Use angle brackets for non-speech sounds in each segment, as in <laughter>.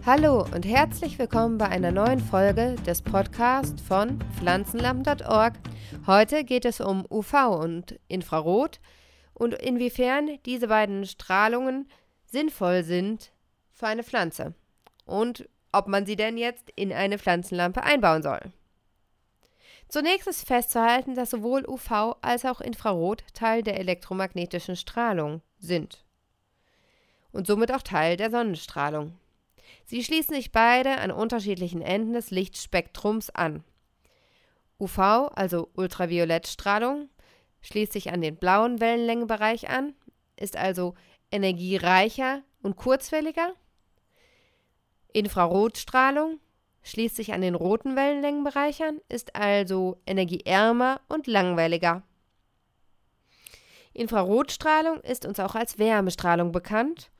Hallo und herzlich willkommen bei einer neuen Folge des Podcasts von Pflanzenlampen.org. Heute geht es um UV und Infrarot und inwiefern diese beiden Strahlungen sinnvoll sind für eine Pflanze und ob man sie denn jetzt in eine Pflanzenlampe einbauen soll. Zunächst ist festzuhalten, dass sowohl UV als auch Infrarot Teil der elektromagnetischen Strahlung sind und somit auch Teil der Sonnenstrahlung. Sie schließen sich beide an unterschiedlichen Enden des Lichtspektrums an. UV, also Ultraviolettstrahlung, schließt sich an den blauen Wellenlängenbereich an, ist also energiereicher und kurzwelliger. Infrarotstrahlung schließt sich an den roten Wellenlängenbereich an, ist also energieärmer und langweiliger. Infrarotstrahlung ist uns auch als Wärmestrahlung bekannt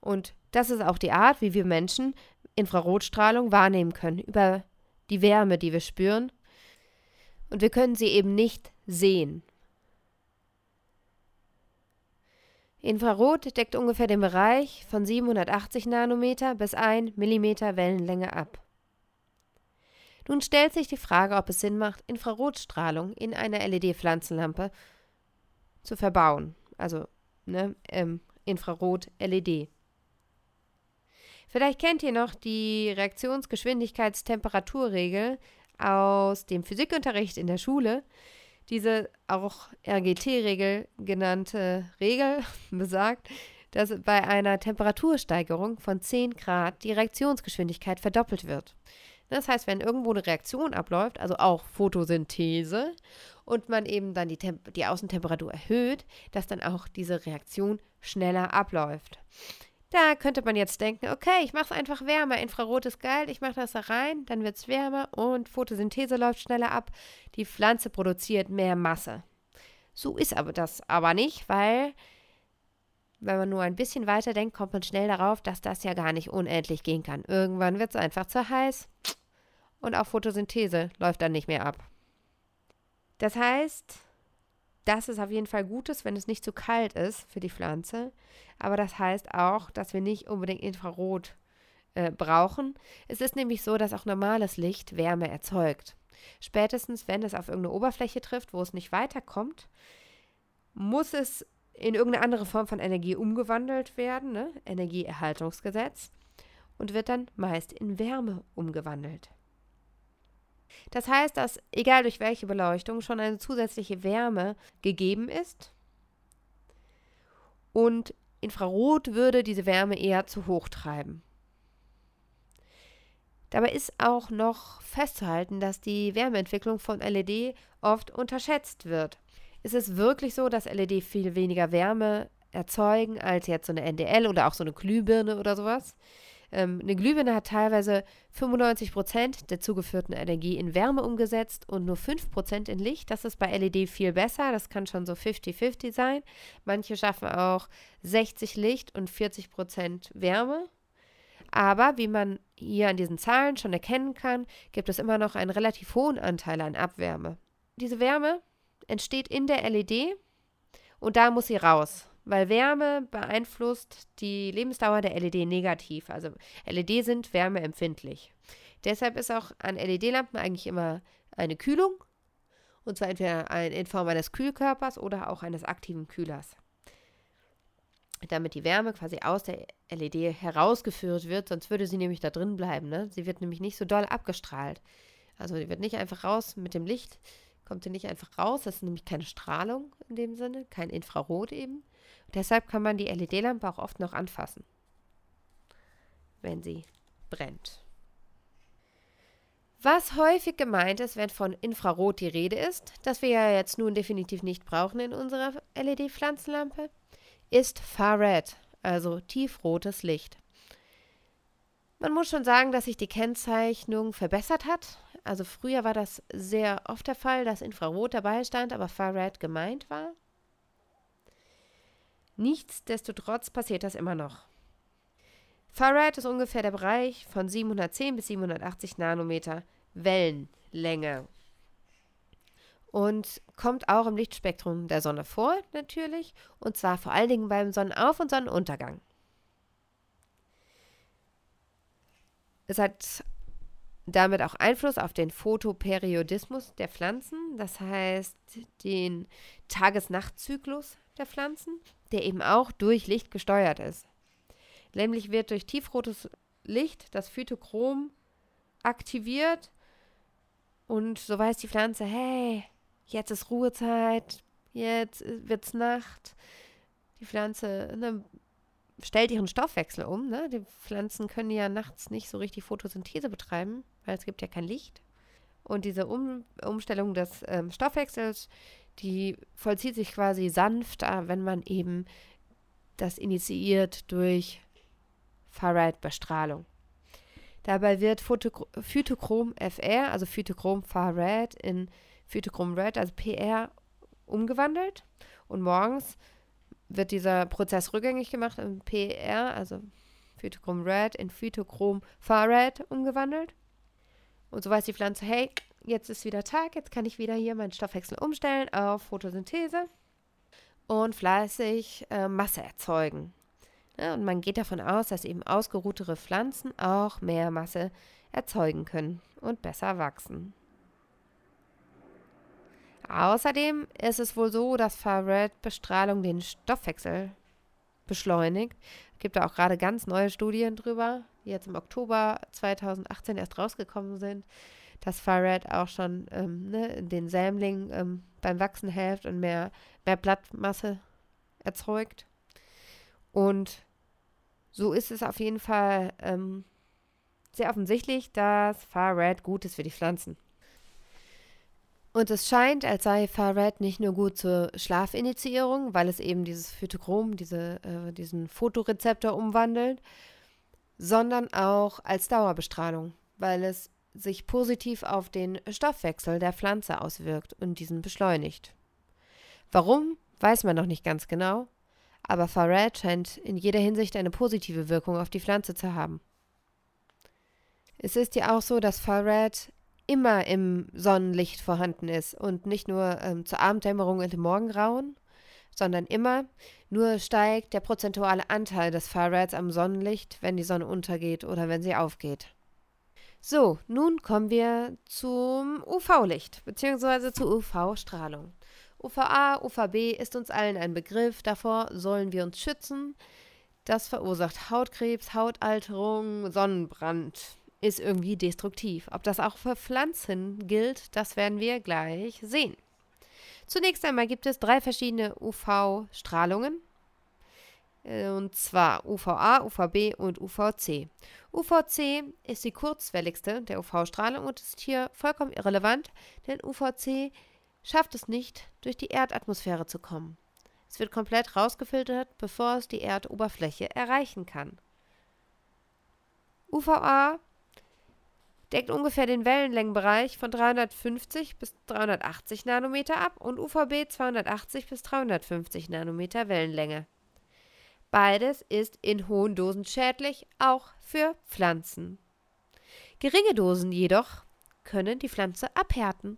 und das ist auch die Art, wie wir Menschen Infrarotstrahlung wahrnehmen können, über die Wärme, die wir spüren. Und wir können sie eben nicht sehen. Infrarot deckt ungefähr den Bereich von 780 Nanometer bis 1 Millimeter Wellenlänge ab. Nun stellt sich die Frage, ob es Sinn macht, Infrarotstrahlung in einer LED-Pflanzenlampe zu verbauen. Also ne, ähm, Infrarot-LED. Vielleicht kennt ihr noch die Reaktionsgeschwindigkeitstemperaturregel aus dem Physikunterricht in der Schule. Diese auch RGT-Regel genannte Regel <laughs> besagt, dass bei einer Temperatursteigerung von 10 Grad die Reaktionsgeschwindigkeit verdoppelt wird. Das heißt, wenn irgendwo eine Reaktion abläuft, also auch Photosynthese, und man eben dann die, die Außentemperatur erhöht, dass dann auch diese Reaktion schneller abläuft. Da könnte man jetzt denken, okay, ich mache es einfach wärmer. Infrarot ist geil, ich mache das da rein, dann wird es wärmer und Photosynthese läuft schneller ab. Die Pflanze produziert mehr Masse. So ist aber das aber nicht, weil wenn man nur ein bisschen weiter denkt, kommt man schnell darauf, dass das ja gar nicht unendlich gehen kann. Irgendwann wird es einfach zu heiß und auch Photosynthese läuft dann nicht mehr ab. Das heißt, das ist auf jeden Fall Gutes, wenn es nicht zu kalt ist für die Pflanze. Aber das heißt auch, dass wir nicht unbedingt Infrarot äh, brauchen. Es ist nämlich so, dass auch normales Licht Wärme erzeugt. Spätestens, wenn es auf irgendeine Oberfläche trifft, wo es nicht weiterkommt, muss es in irgendeine andere Form von Energie umgewandelt werden, ne? Energieerhaltungsgesetz, und wird dann meist in Wärme umgewandelt. Das heißt, dass egal durch welche Beleuchtung schon eine zusätzliche Wärme gegeben ist und Infrarot würde diese Wärme eher zu hoch treiben. Dabei ist auch noch festzuhalten, dass die Wärmeentwicklung von LED oft unterschätzt wird. Es ist wirklich so, dass LED viel weniger Wärme erzeugen als jetzt so eine NDL oder auch so eine Glühbirne oder sowas. Ähm, eine Glühbirne hat teilweise 95 Prozent der zugeführten Energie in Wärme umgesetzt und nur 5 Prozent in Licht. Das ist bei LED viel besser. Das kann schon so 50-50 sein. Manche schaffen auch 60 Licht und 40 Prozent Wärme. Aber wie man hier an diesen Zahlen schon erkennen kann, gibt es immer noch einen relativ hohen Anteil an Abwärme. Diese Wärme entsteht in der LED und da muss sie raus weil Wärme beeinflusst die Lebensdauer der LED negativ. Also LED sind wärmeempfindlich. Deshalb ist auch an LED-Lampen eigentlich immer eine Kühlung. Und zwar entweder in Form eines Kühlkörpers oder auch eines aktiven Kühlers. Damit die Wärme quasi aus der LED herausgeführt wird, sonst würde sie nämlich da drin bleiben. Ne? Sie wird nämlich nicht so doll abgestrahlt. Also sie wird nicht einfach raus mit dem Licht, kommt sie nicht einfach raus. Das ist nämlich keine Strahlung in dem Sinne, kein Infrarot eben. Deshalb kann man die LED-Lampe auch oft noch anfassen, wenn sie brennt. Was häufig gemeint ist, wenn von Infrarot die Rede ist, das wir ja jetzt nun definitiv nicht brauchen in unserer LED-Pflanzenlampe, ist Far Red, also tiefrotes Licht. Man muss schon sagen, dass sich die Kennzeichnung verbessert hat. Also früher war das sehr oft der Fall, dass Infrarot dabei stand, aber Far Red gemeint war. Nichtsdestotrotz passiert das immer noch. Farad ist ungefähr der Bereich von 710 bis 780 Nanometer Wellenlänge und kommt auch im Lichtspektrum der Sonne vor, natürlich, und zwar vor allen Dingen beim Sonnenauf- und Sonnenuntergang. Es hat damit auch Einfluss auf den Photoperiodismus der Pflanzen, das heißt den Tages-Nacht-Zyklus der Pflanzen, der eben auch durch Licht gesteuert ist. Nämlich wird durch tiefrotes Licht das Phytochrom aktiviert und so weiß die Pflanze, hey, jetzt ist Ruhezeit, jetzt wird's Nacht. Die Pflanze ne, stellt ihren Stoffwechsel um. Ne? Die Pflanzen können ja nachts nicht so richtig Photosynthese betreiben, weil es gibt ja kein Licht. Und diese um Umstellung des ähm, Stoffwechsels, die vollzieht sich quasi sanft, wenn man eben das initiiert durch Far-Red-Bestrahlung. Dabei wird Phytochrom FR, also Phytochrom Far-Red, in Phytochrom Red, also PR, umgewandelt. Und morgens wird dieser Prozess rückgängig gemacht in PR, also Phytochrom Red, in Phytochrom Far Red umgewandelt. Und so weiß die Pflanze, hey, jetzt ist wieder Tag, jetzt kann ich wieder hier meinen Stoffwechsel umstellen auf Photosynthese und fleißig äh, Masse erzeugen. Ja, und man geht davon aus, dass eben ausgeruhtere Pflanzen auch mehr Masse erzeugen können und besser wachsen. Außerdem ist es wohl so, dass Far-Red-Bestrahlung den Stoffwechsel beschleunigt. Es gibt da auch gerade ganz neue Studien drüber, die jetzt im Oktober 2018 erst rausgekommen sind, dass Far-Red auch schon ähm, ne, den Sämling ähm, beim Wachsen hilft und mehr, mehr Blattmasse erzeugt. Und so ist es auf jeden Fall ähm, sehr offensichtlich, dass Far-Red gut ist für die Pflanzen. Und es scheint, als sei Far-Red nicht nur gut zur Schlafinitiierung, weil es eben dieses Phytochrom, diese, äh, diesen Fotorezeptor umwandelt, sondern auch als Dauerbestrahlung, weil es sich positiv auf den Stoffwechsel der Pflanze auswirkt und diesen beschleunigt. Warum, weiß man noch nicht ganz genau, aber Far-Red scheint in jeder Hinsicht eine positive Wirkung auf die Pflanze zu haben. Es ist ja auch so, dass Far-Red immer im Sonnenlicht vorhanden ist und nicht nur ähm, zur Abenddämmerung und im Morgengrauen, sondern immer, nur steigt der prozentuale Anteil des Far-Reds am Sonnenlicht, wenn die Sonne untergeht oder wenn sie aufgeht. So, nun kommen wir zum UV-Licht bzw. zur UV-Strahlung. UVA, UVB ist uns allen ein Begriff, davor sollen wir uns schützen. Das verursacht Hautkrebs, Hautalterung, Sonnenbrand ist irgendwie destruktiv. Ob das auch für Pflanzen gilt, das werden wir gleich sehen. Zunächst einmal gibt es drei verschiedene UV-Strahlungen. Äh, und zwar UVA, UVB und UVC. UVC ist die kurzwelligste der UV-Strahlung und ist hier vollkommen irrelevant, denn UVC schafft es nicht, durch die Erdatmosphäre zu kommen. Es wird komplett rausgefiltert, bevor es die Erdoberfläche erreichen kann. UVA deckt ungefähr den Wellenlängenbereich von 350 bis 380 Nanometer ab und UVB 280 bis 350 Nanometer Wellenlänge. Beides ist in hohen Dosen schädlich, auch für Pflanzen. Geringe Dosen jedoch können die Pflanze abhärten.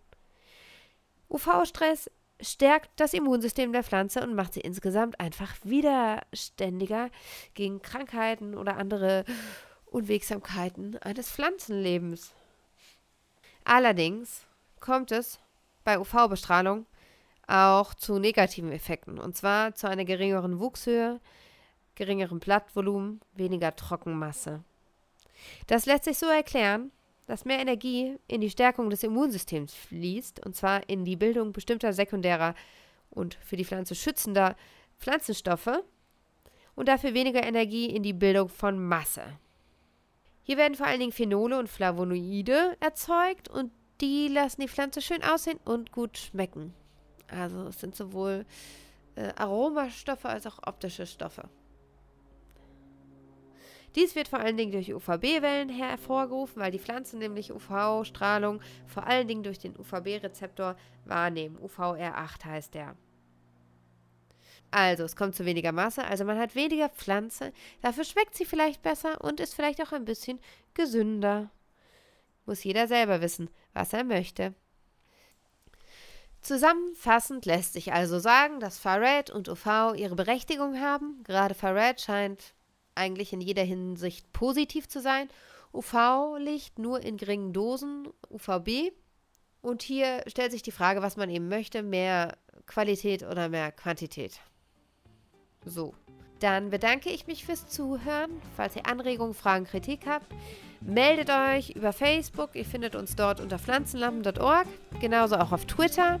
UV-Stress stärkt das Immunsystem der Pflanze und macht sie insgesamt einfach widerständiger gegen Krankheiten oder andere Unwegsamkeiten eines Pflanzenlebens. Allerdings kommt es bei UV-Bestrahlung auch zu negativen Effekten, und zwar zu einer geringeren Wuchshöhe, geringerem Blattvolumen, weniger Trockenmasse. Das lässt sich so erklären, dass mehr Energie in die Stärkung des Immunsystems fließt, und zwar in die Bildung bestimmter sekundärer und für die Pflanze schützender Pflanzenstoffe und dafür weniger Energie in die Bildung von Masse. Hier werden vor allen Dingen Phenole und Flavonoide erzeugt und die lassen die Pflanze schön aussehen und gut schmecken. Also es sind sowohl äh, Aromastoffe als auch optische Stoffe. Dies wird vor allen Dingen durch UVB-Wellen hervorgerufen, weil die Pflanzen nämlich UV-Strahlung vor allen Dingen durch den UVB-Rezeptor wahrnehmen. UVR8 heißt der. Also, es kommt zu weniger Masse, also man hat weniger Pflanze, dafür schmeckt sie vielleicht besser und ist vielleicht auch ein bisschen gesünder. Muss jeder selber wissen, was er möchte. Zusammenfassend lässt sich also sagen, dass Far-Red und UV ihre Berechtigung haben. Gerade Far-Red scheint eigentlich in jeder Hinsicht positiv zu sein. UV-Licht nur in geringen Dosen, UVB. Und hier stellt sich die Frage, was man eben möchte, mehr Qualität oder mehr Quantität. So, dann bedanke ich mich fürs Zuhören. Falls ihr Anregungen, Fragen, Kritik habt, meldet euch über Facebook. Ihr findet uns dort unter pflanzenlampen.org, genauso auch auf Twitter.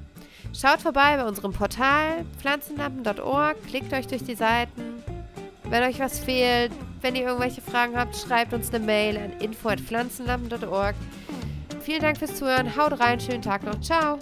Schaut vorbei bei unserem Portal pflanzenlampen.org, klickt euch durch die Seiten. Wenn euch was fehlt, wenn ihr irgendwelche Fragen habt, schreibt uns eine Mail an info.pflanzenlampen.org. Vielen Dank fürs Zuhören, haut rein, schönen Tag noch, ciao!